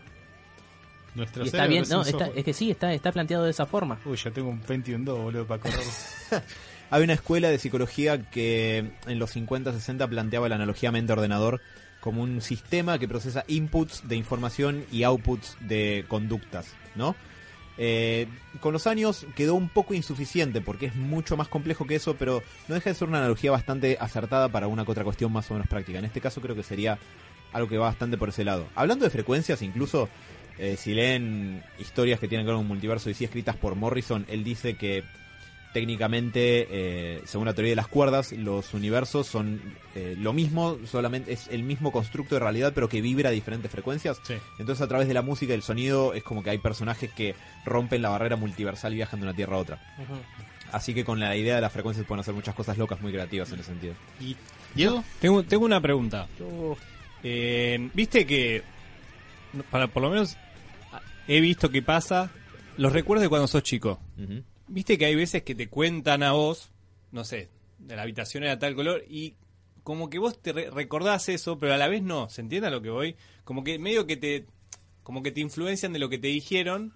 C: Nuestro
A: Y está bien, no, está, es que sí, está, está planteado de esa forma.
C: Uy, yo tengo un Pentium 2, boludo, para correr.
B: Hay una escuela de psicología que en los 50-60 planteaba la analogía mente-ordenador como un sistema que procesa inputs de información y outputs de conductas, ¿no? Eh, con los años quedó un poco insuficiente porque es mucho más complejo que eso, pero no deja de ser una analogía bastante acertada para una que otra cuestión más o menos práctica. En este caso creo que sería algo que va bastante por ese lado. Hablando de frecuencias, incluso eh, si leen historias que tienen que ver con un multiverso y sí escritas por Morrison, él dice que técnicamente, eh, según la teoría de las cuerdas, los universos son eh, lo mismo, solamente es el mismo constructo de realidad, pero que vibra a diferentes frecuencias.
C: Sí.
B: Entonces, a través de la música y el sonido, es como que hay personajes que rompen la barrera multiversal y viajan de una tierra a otra. Así que con la idea de las frecuencias pueden hacer muchas cosas locas muy creativas en ese sentido.
C: ¿Y Diego?
D: Tengo, tengo una pregunta. Eh, Viste que, para por lo menos, he visto que pasa los recuerdos de cuando sos chico. Viste que hay veces que te cuentan a vos, no sé, de la habitación era tal color y como que vos te re- recordás eso, pero a la vez no, ¿se entiende a lo que voy? Como que medio que te como que te influencian de lo que te dijeron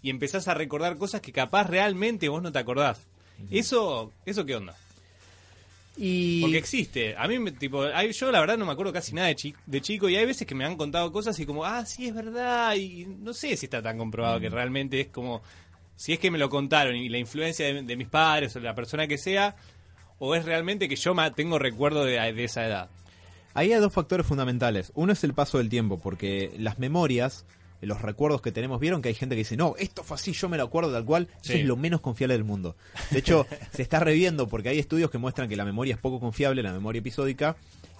D: y empezás a recordar cosas que capaz realmente vos no te acordás. Eso eso qué onda?
B: Y
D: Porque existe. A mí, tipo, hay- yo la verdad no me acuerdo casi nada de, chi- de chico y hay veces que me han contado cosas y como, ah, sí, es verdad. Y no sé si está tan comprobado que realmente es como, si es que me lo contaron y la influencia de, de mis padres o de la persona que sea, o es realmente que yo tengo recuerdo de, de esa edad.
B: Ahí hay dos factores fundamentales. Uno es el paso del tiempo, porque las memorias, los recuerdos que tenemos, vieron que hay gente que dice, no, esto fue así, yo me lo acuerdo tal cual. Eso es lo menos confiable del mundo. De hecho, se está reviendo porque hay estudios que muestran que la memoria es poco confiable, la memoria episódica,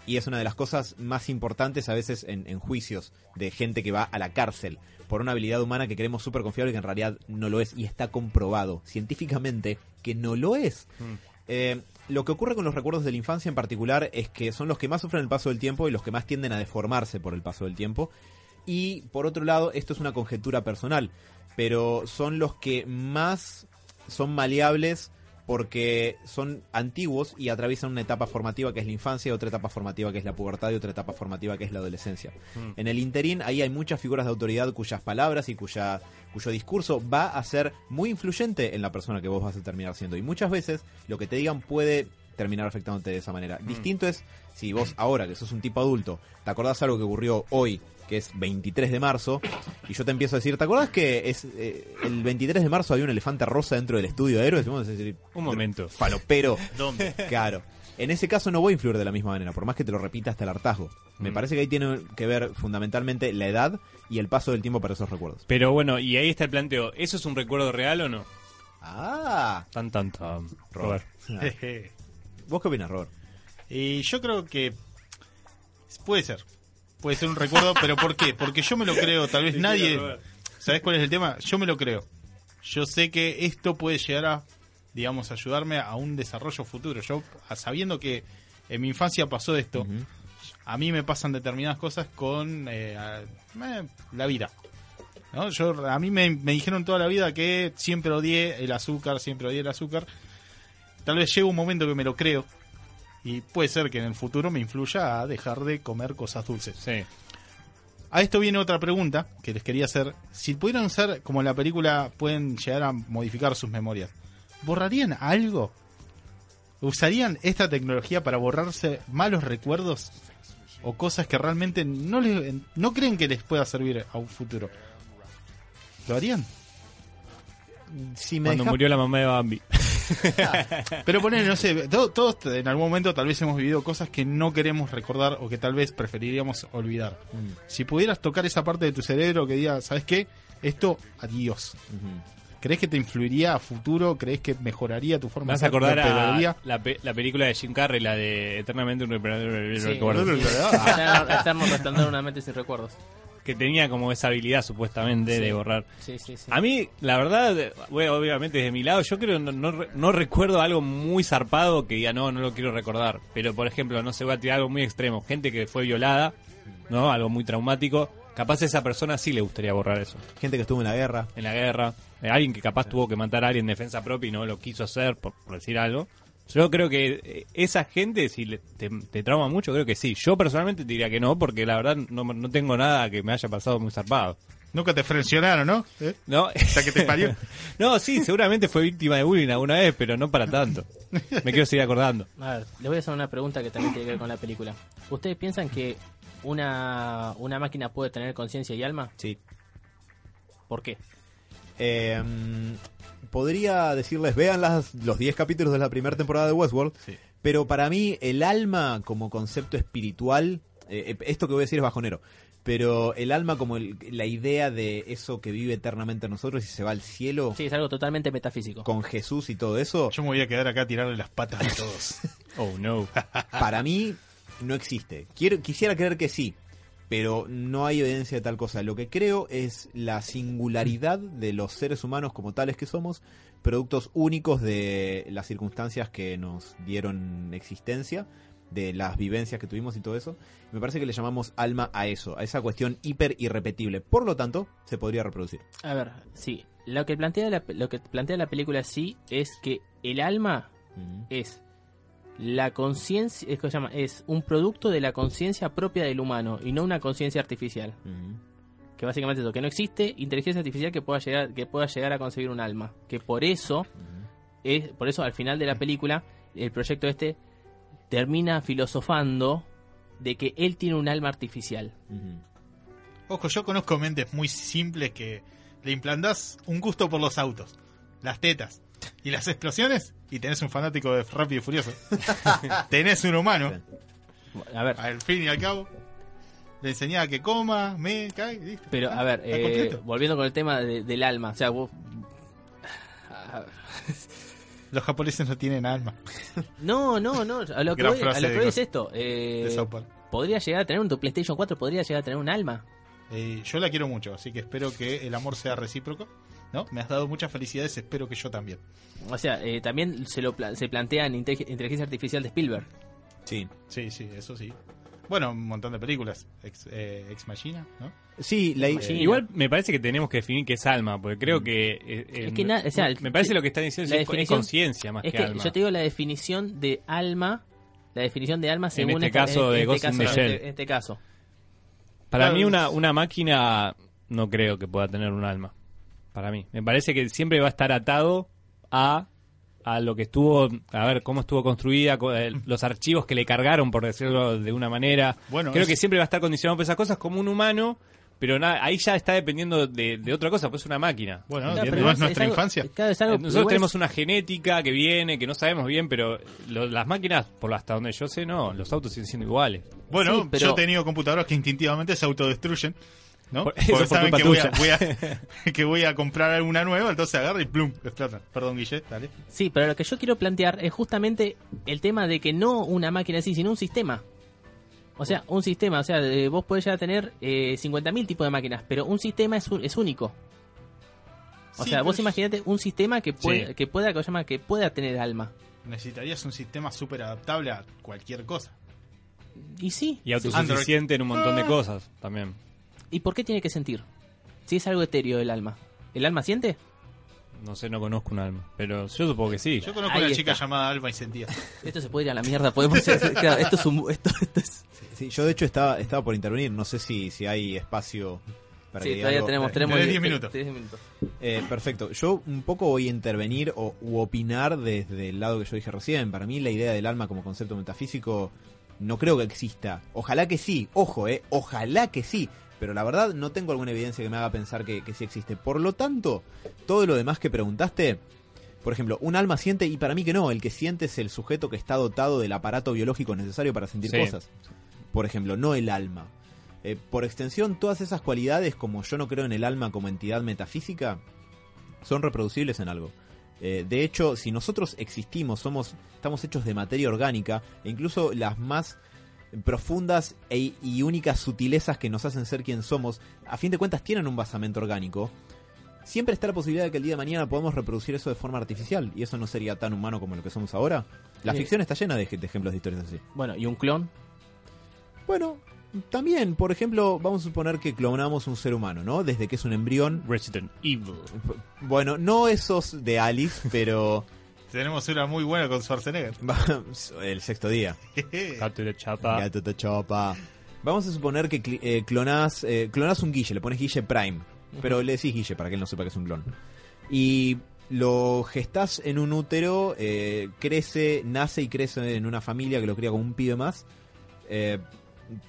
B: y es una de las cosas más importantes a veces en, en juicios de gente que va a la cárcel por una habilidad humana que creemos súper confiable y que en realidad no lo es, y está comprobado científicamente que no lo es. Eh, lo que ocurre con los recuerdos de la infancia en particular es que son los que más sufren el paso del tiempo y los que más tienden a deformarse por el paso del tiempo. Y por otro lado, esto es una conjetura personal, pero son los que más son maleables porque son antiguos y atraviesan una etapa formativa que es la infancia, otra etapa formativa que es la pubertad y otra etapa formativa que es la adolescencia. En el interín ahí hay muchas figuras de autoridad cuyas palabras y cuya, cuyo discurso va a ser muy influyente en la persona que vos vas a terminar siendo. Y muchas veces lo que te digan puede terminar afectándote de esa manera. Distinto es si vos ahora que sos un tipo adulto, te acordás algo que ocurrió hoy, que es 23 de marzo, y yo te empiezo a decir, ¿te acordás que es eh, el 23 de marzo había un elefante rosa dentro del estudio de héroes? Y vos vas a decir,
D: Un momento.
B: falopero.
C: ¿Dónde?
B: Claro. En ese caso no voy a influir de la misma manera, por más que te lo repita hasta el hartazgo. Me
D: Mm.
B: parece que ahí tiene que ver fundamentalmente la edad y el paso del tiempo para esos recuerdos.
D: Pero bueno, y ahí está el planteo. ¿Eso es un recuerdo real o no?
B: Ah,
D: Tan, tan, tan. Robert.
B: ¿vos qué opinas, Robert?
C: y yo creo que puede ser. Puede ser un recuerdo, pero ¿por qué? Porque yo me lo creo, tal vez nadie... ¿Sabes cuál es el tema? Yo me lo creo. Yo sé que esto puede llegar a, digamos, ayudarme a un desarrollo futuro. Yo, sabiendo que en mi infancia pasó esto, a mí me pasan determinadas cosas con eh, eh, la vida. ¿no? Yo, a mí me, me dijeron toda la vida que siempre odié el azúcar, siempre odié el azúcar. Tal vez llegue un momento que me lo creo y puede ser que en el futuro me influya a dejar de comer cosas dulces.
D: Sí.
C: A esto viene otra pregunta que les quería hacer. Si pudieran usar, como en la película, pueden llegar a modificar sus memorias, ¿borrarían algo? ¿Usarían esta tecnología para borrarse malos recuerdos o cosas que realmente no, les, no creen que les pueda servir a un futuro? ¿Lo harían?
B: Si me
D: Cuando murió la mamá de Bambi.
C: Pero poner, no sé, to- todos en algún momento tal vez hemos vivido cosas que no queremos recordar o que tal vez preferiríamos olvidar. Si pudieras tocar esa parte de tu cerebro que diga, ¿sabes qué? Esto, adiós. ¿Crees que te influiría a futuro? ¿Crees que mejoraría tu forma
D: vas
C: de
D: a acordar a la, pe- la película de Jim Carrey, la de Eternamente un reparador
A: Sí.
D: recuerdo.
A: Eterno, eterno resplandor una mente sin recuerdos.
D: Que tenía como esa habilidad supuestamente
A: Sí.
D: de borrar.
A: Sí, sí, sí.
D: A mí, la verdad, bueno, obviamente desde mi lado, yo creo no, no, re- no recuerdo algo muy zarpado que diga, no, no lo quiero recordar. Pero, por ejemplo, no se va a tirar algo muy extremo. Gente que fue violada, ¿no? Algo muy traumático. Capaz a esa persona sí le gustaría borrar eso.
B: Gente que estuvo en la guerra.
D: En la guerra. Eh, alguien que capaz tuvo que matar a alguien en defensa propia y no lo quiso hacer, por, por decir algo. Yo creo que eh, esa gente, si le- te, te trauma mucho, creo que sí. Yo personalmente te diría que no, porque la verdad no, no tengo nada que me haya pasado muy zarpado.
C: Nunca te frencionaron, ¿no? ¿Eh?
D: ¿No?
C: sea, que te parió.
D: no, sí, seguramente fue víctima de bullying alguna vez, pero no para tanto. Me quiero seguir acordando.
A: A ver, les voy a hacer una pregunta que también tiene que ver con la película. ¿Ustedes piensan que una, una máquina puede tener conciencia y alma?
B: Sí.
A: ¿Por qué?
B: Eh, podría decirles, vean las, los 10 capítulos de la primera temporada de Westworld,
C: Sí.
B: pero para mí el alma como concepto espiritual, eh, eh, esto que voy a decir es bajonero, pero el alma como el- la idea de eso que vive eternamente en nosotros y se va al cielo
A: Sí, es algo totalmente metafísico.
B: con Jesús y todo eso,
C: Yo me voy a quedar acá a tirarle las patas a todos.
D: Oh, no.
B: para mí no existe. Quiero, quisiera creer que sí, pero no hay evidencia de tal cosa. Lo que creo es la singularidad de los seres humanos como tales que somos, productos únicos de las circunstancias que nos dieron existencia, de las vivencias que tuvimos y todo eso. Me parece que le llamamos alma a eso, a esa cuestión hiper irrepetible. Por lo tanto, se podría reproducir.
A: A ver, sí. Lo que plantea la, lo que plantea la película sí es que el alma es la conciencia, es, que se llama, es un producto de la conciencia propia del humano y no una conciencia artificial. Que básicamente es eso, que no existe inteligencia artificial que pueda llegar, que pueda llegar a concebir un alma. Que por eso, es, por eso al final de la película, el proyecto este termina filosofando de que él tiene un alma artificial.
C: Ojo, yo conozco mentes muy simples que le implantás un gusto por los autos, las tetas y las explosiones y tenés un fanático de Rápido y Furioso. tenés un humano,
A: A ver,
C: al fin y al cabo. Le enseñaba que coma, me, cae, listo.
A: pero
C: Ah,
A: a ver, eh, volviendo con el tema de- del alma, o sea, vos...
C: Los japoneses no tienen alma.
A: No, no, no, a lo que voy, a lo que voy es esto. eh, podría llegar a tener un tu PlayStation 4, podría llegar a tener un alma.
C: Eh, yo la quiero mucho, así que espero que el amor sea recíproco. ¿No? Me has dado muchas felicidades, espero que yo también.
A: O sea, eh, también se lo pla- se plantea en inte- inteligencia artificial de Spielberg.
B: Sí.
C: Sí, sí, eso sí. Bueno, un montón de películas. Ex, eh, Ex Machina, ¿no?
B: Sí, la.
D: Igual me parece que tenemos que definir qué es alma, porque creo que... eh, eh,
A: Es que na- o sea,
D: me parece lo que están diciendo
A: la
D: es, conciencia más
A: Es
D: que,
A: que
D: alma.
A: yo te digo la definición de alma, la definición de alma según
D: este caso de
A: en
D: Ghost in
A: este
D: the
A: caso,
D: Shell.
A: en este caso.
D: Para
C: Claro.
D: mí una, una máquina no creo que pueda tener un alma. Para mí. Me parece que siempre va a estar atado a, a lo que estuvo, a ver, cómo estuvo construida, co- el- los archivos que le cargaron, por decirlo de una manera.
C: Bueno,
D: creo
C: es-
D: que siempre va a estar condicionado por esas cosas como un humano, pero nada, ahí ya está dependiendo de, de otra cosa, pues es una máquina.
C: Bueno,
A: Claro,
C: ¿no es nuestra
A: algo-
C: infancia?
A: claro, es algo-
D: Eh, Nosotros tenemos
A: es-
D: una genética que viene, que no sabemos bien, pero lo- las máquinas, por hasta donde yo sé, no, los autos siguen siendo iguales.
C: Bueno,
A: Sí, pero-
C: yo he tenido computadoras que instintivamente se autodestruyen. ¿No?
D: Por-
C: Porque
D: por
C: saben que voy, a,
D: tuya.
C: voy a- que voy a comprar alguna nueva, entonces agarra y plum, explotan. Perdón, Guille, dale.
A: Sí, pero lo que yo quiero plantear es justamente el tema de que no una máquina así, sino un sistema. O sea, un sistema, o sea, eh, vos podés llegar a tener eh, 50.000 tipos de máquinas, pero un sistema es, un- es único. O
C: Sí,
A: sea, vos imaginate un sistema que
D: Sí.
A: que pueda, que llama, que pueda tener alma.
C: Necesitarías un sistema súper adaptable a cualquier cosa.
A: Y sí.
D: Y autosuficiente en un montón de cosas también.
A: ¿Y por qué tiene que sentir? Si es algo etéreo el alma. ¿El alma siente?
D: No sé, no conozco un alma, pero yo supongo que sí.
C: Yo conozco
A: Ahí
C: una chica
A: está.
C: llamada Alba y sentía.
A: Esto se puede ir a la mierda. Podemos claro, esto es un. Esto, esto es-
B: Sí, yo de hecho estaba, estaba por intervenir, no sé si, si hay espacio para
A: sí,
B: que
A: todavía
B: algo.
A: tenemos, tenemos
C: Tenés 10 minutos.
A: tenés 10 minutos.
B: Eh, perfecto. Yo un poco voy a intervenir o u opinar desde el lado que yo dije recién. Para mí la idea del alma como concepto metafísico no creo que exista. Ojalá que sí, ojo, eh, ojalá que sí. Pero la verdad no tengo alguna evidencia que me haga pensar que, que sí existe. Por lo tanto, todo lo demás que preguntaste, Por ejemplo, un alma siente y para mí que no, el que siente es el sujeto que está dotado del aparato biológico necesario para sentir
D: Sí.
B: cosas. Por ejemplo, no el alma. Eh, por extensión, todas esas cualidades, como yo no creo en el alma como entidad metafísica, son reproducibles en algo. Eh, de hecho, si nosotros existimos, somos, estamos hechos de materia orgánica, e incluso las más profundas e- y únicas sutilezas que nos hacen ser quien somos, a fin de cuentas tienen un basamento orgánico. Siempre está la posibilidad de que el día de mañana podamos reproducir eso de forma artificial, y eso no sería tan humano como lo que somos ahora. La
A: Sí.
B: ficción está llena de, de ejemplos de historias así.
A: Bueno, y un clon.
B: Bueno, también, por ejemplo, vamos a suponer que clonamos un ser humano, ¿no? Desde que es un embrión.
C: Resident Evil.
B: Bueno, no esos de Alice, pero
C: Tenemos una muy buena con Schwarzenegger.
B: el sexto día.
D: Gato de chapa.
B: Gato. Vamos a suponer que eh, clonás, eh, clonás un Guille, le pones Guille Prime, pero le decís Guille para que él no sepa que es un clon. Y lo gestás en un útero, eh, crece, nace y crece en una familia que lo cría como un pibe más. eh,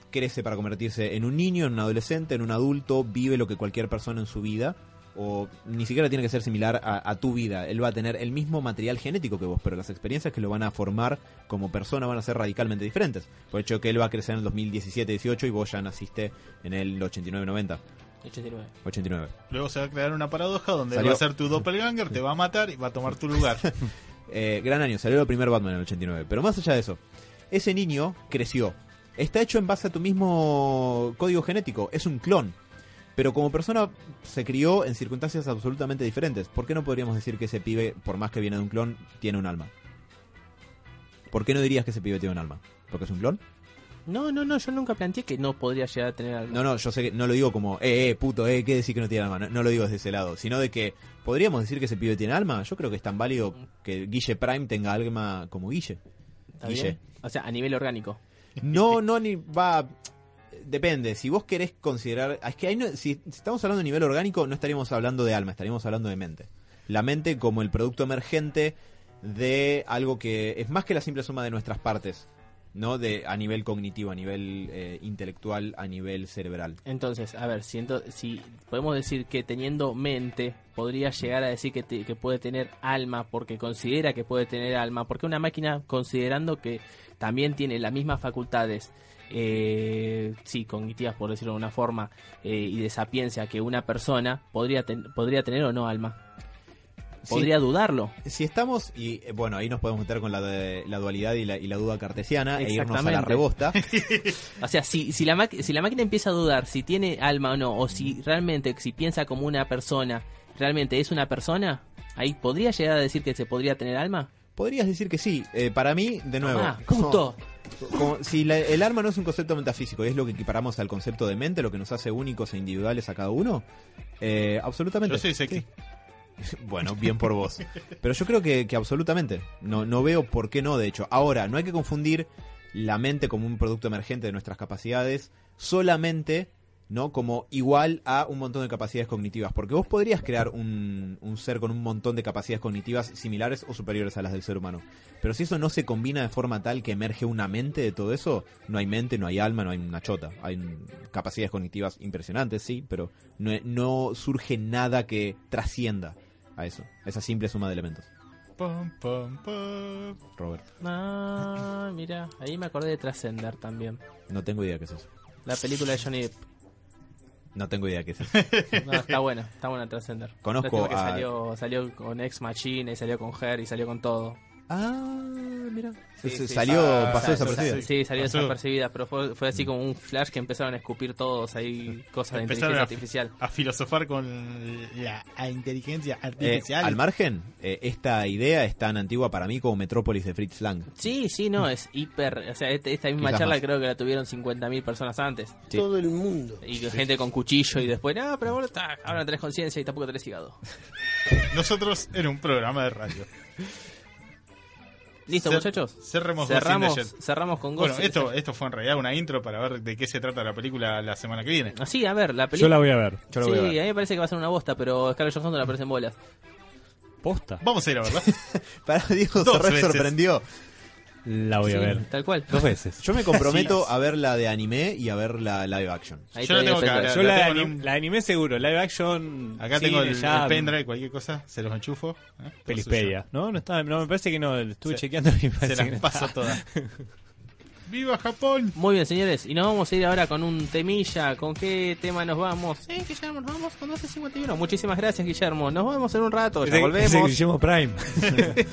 B: crece para convertirse en un niño, en un adolescente, en un adulto, vive lo que cualquier persona en su vida. O ni siquiera tiene que ser similar a, a tu vida. Él va a tener el mismo material genético que vos, pero las experiencias que lo van a formar como persona van a ser radicalmente diferentes. Por el hecho que él va a crecer en el 2017-18 y vos ya naciste en el 89-90.
A: 89.
B: 89.
C: Luego se va a crear una paradoja donde él
B: Salió-
C: va a ser tu doppelganger, te va a matar y va a tomar tu lugar.
B: Eh, gran año, salió el primer Batman en el 89. Pero más allá de eso, ese niño creció. Está hecho en base a tu mismo código genético. Es un clon. Pero como persona se crió en circunstancias absolutamente diferentes. ¿Por qué no podríamos decir que ese pibe, por más que viene de un clon, tiene un alma? ¿Por qué no dirías que ese pibe tiene un alma? ¿Porque es un clon?
A: No, no, no, yo nunca planteé que no podría llegar a tener algo.
B: No, no, yo sé que no lo digo como, eh, eh, puto, eh, ¿qué decir que no tiene alma? No, no lo digo desde ese lado, sino de que, ¿podríamos decir que ese pibe tiene alma? Yo creo que es tan válido que Guille Prime tenga alma como Guille.
A: ¿Está
B: Guille.
A: bien? O sea, a nivel orgánico.
B: No, no, ni va. Depende, si vos querés considerar. Es que ahí si, estamos hablando de nivel orgánico, no estaríamos hablando de alma, estaríamos hablando de mente. La mente como el producto emergente de algo que es más que la simple suma de nuestras partes, ¿no? De, a nivel cognitivo, a nivel eh, intelectual, a nivel cerebral.
A: Entonces, a ver, si, ento- si podemos decir que teniendo mente podría llegar a decir que, que puede tener alma porque considera que puede tener alma, porque una máquina considerando que también tiene las mismas facultades, eh, sí, cognitivas por decirlo de una forma, eh, y de sapiencia que una persona, podría, ten- podría tener o no alma. Podría dudarlo.
B: Si estamos, y eh, bueno, ahí nos podemos meter con la, de- la dualidad y la, y la duda cartesiana e irnos a la rebosta.
A: O sea, si, si, la si la máquina empieza a dudar si tiene alma o no, o si realmente, si piensa como una persona, realmente es una persona, ahí podría llegar a decir que se podría tener alma.
B: Podrías decir que sí. Eh, para mí, de nuevo.
A: Ah, punto.
B: Como si la- el alma no es un concepto metafísico y es lo que equiparamos al concepto de mente, lo que nos hace únicos e individuales a cada uno, eh, absolutamente.
C: Yo soy sexy.
B: Bueno, bien por vos. Pero yo creo que, que absolutamente. No, no veo por qué no, de hecho. Ahora, no hay que confundir la mente como un producto emergente de nuestras capacidades solamente no como igual a un montón de capacidades cognitivas. Porque vos podrías crear un, un ser con un montón de capacidades cognitivas similares o superiores a las del ser humano. Pero si eso no se combina de forma tal que emerge una mente de todo eso, no hay mente, no hay alma, no hay una chota. Hay capacidades cognitivas impresionantes, sí, pero no, no surge nada que trascienda a eso, a esa simple suma de elementos. Robert,
A: Ah, mira, ahí me acordé de Trascender también.
B: no tengo idea qué es eso.
A: La película de Johnny Depp.
B: No tengo idea qué es eso.
A: No, está buena, está buena Trascender.
B: Conozco
A: que
B: a-
A: salió, salió con Ex Machina y salió con Her y salió con todo.
B: Ah, mira.
A: Sí,
B: Se-
A: sí,
B: salió,
C: ah,
B: pasó
C: sa-
B: desapercibida.
A: Sí, salió
C: Pasó.
A: desapercibida, pero fue, fue así como un flash que empezaron a escupir todos ahí cosas de
C: Empezaron
A: inteligencia
C: a-
A: artificial.
C: A filosofar con la a inteligencia
B: Eh,
C: artificial.
B: al margen, eh, esta idea es tan antigua para mí como Metrópolis de Fritz Lang.
A: Sí, sí, no, es hiper. O sea, este- esta misma
B: Quizás
A: charla
B: más.
A: creo que la tuvieron 50.000 personas antes.
B: Sí.
E: Todo el mundo.
A: Y gente con cuchillo y después, no, pero vos ta, ahora no tenés conciencia y tampoco tenés hígado.
C: Nosotros en un programa de radio.
A: ¿Listo,
C: Cer-
A: muchachos?
C: Cerremos
A: Cerramos, cerramos con
C: Bueno,
A: Ghost the
C: esto, esto fue en realidad una intro para ver de qué se trata la película la semana que viene.
A: Ah, sí, a ver, la
D: Yo
A: película.
D: la voy a ver.
B: Yo lo
A: sí,
B: voy a ver.
A: a mí me parece que va a ser una bosta, pero Scarlett Johansson la aparece en bolas.
D: Posta.
C: Vamos a ir a verla.
B: Para Diego se re
C: veces.
B: sorprendió.
D: La voy a ver.
A: Tal cual.
D: Dos veces.
B: Yo me comprometo a ver la de anime y a ver la live action.
A: Ahí
C: Yo la
A: te
C: tengo que hablar.
D: Yo
C: la
D: la, de
C: tengo en
D: anim-
C: un-
D: la de anime seguro, live action.
C: Acá
D: cine,
C: tengo el,
D: ya,
C: el pendrive, cualquier cosa, se los enchufo. ¿eh?
D: Pelispedia. No, no está, no, me parece que no, estuve
C: Se-
D: chequeando y.
C: Se las
D: no
C: paso todas. ¡Viva Japón!
A: Muy bien, señores. Y nos vamos a ir ahora con un temilla. ¿Con qué tema nos vamos? Eh, Guillermo, nos vamos con 12.51. Muchísimas gracias, Guillermo. Nos vemos en un rato. Ya volvemos.
D: Guillermo Prime.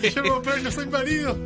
C: Guillermo, pero no soy marido.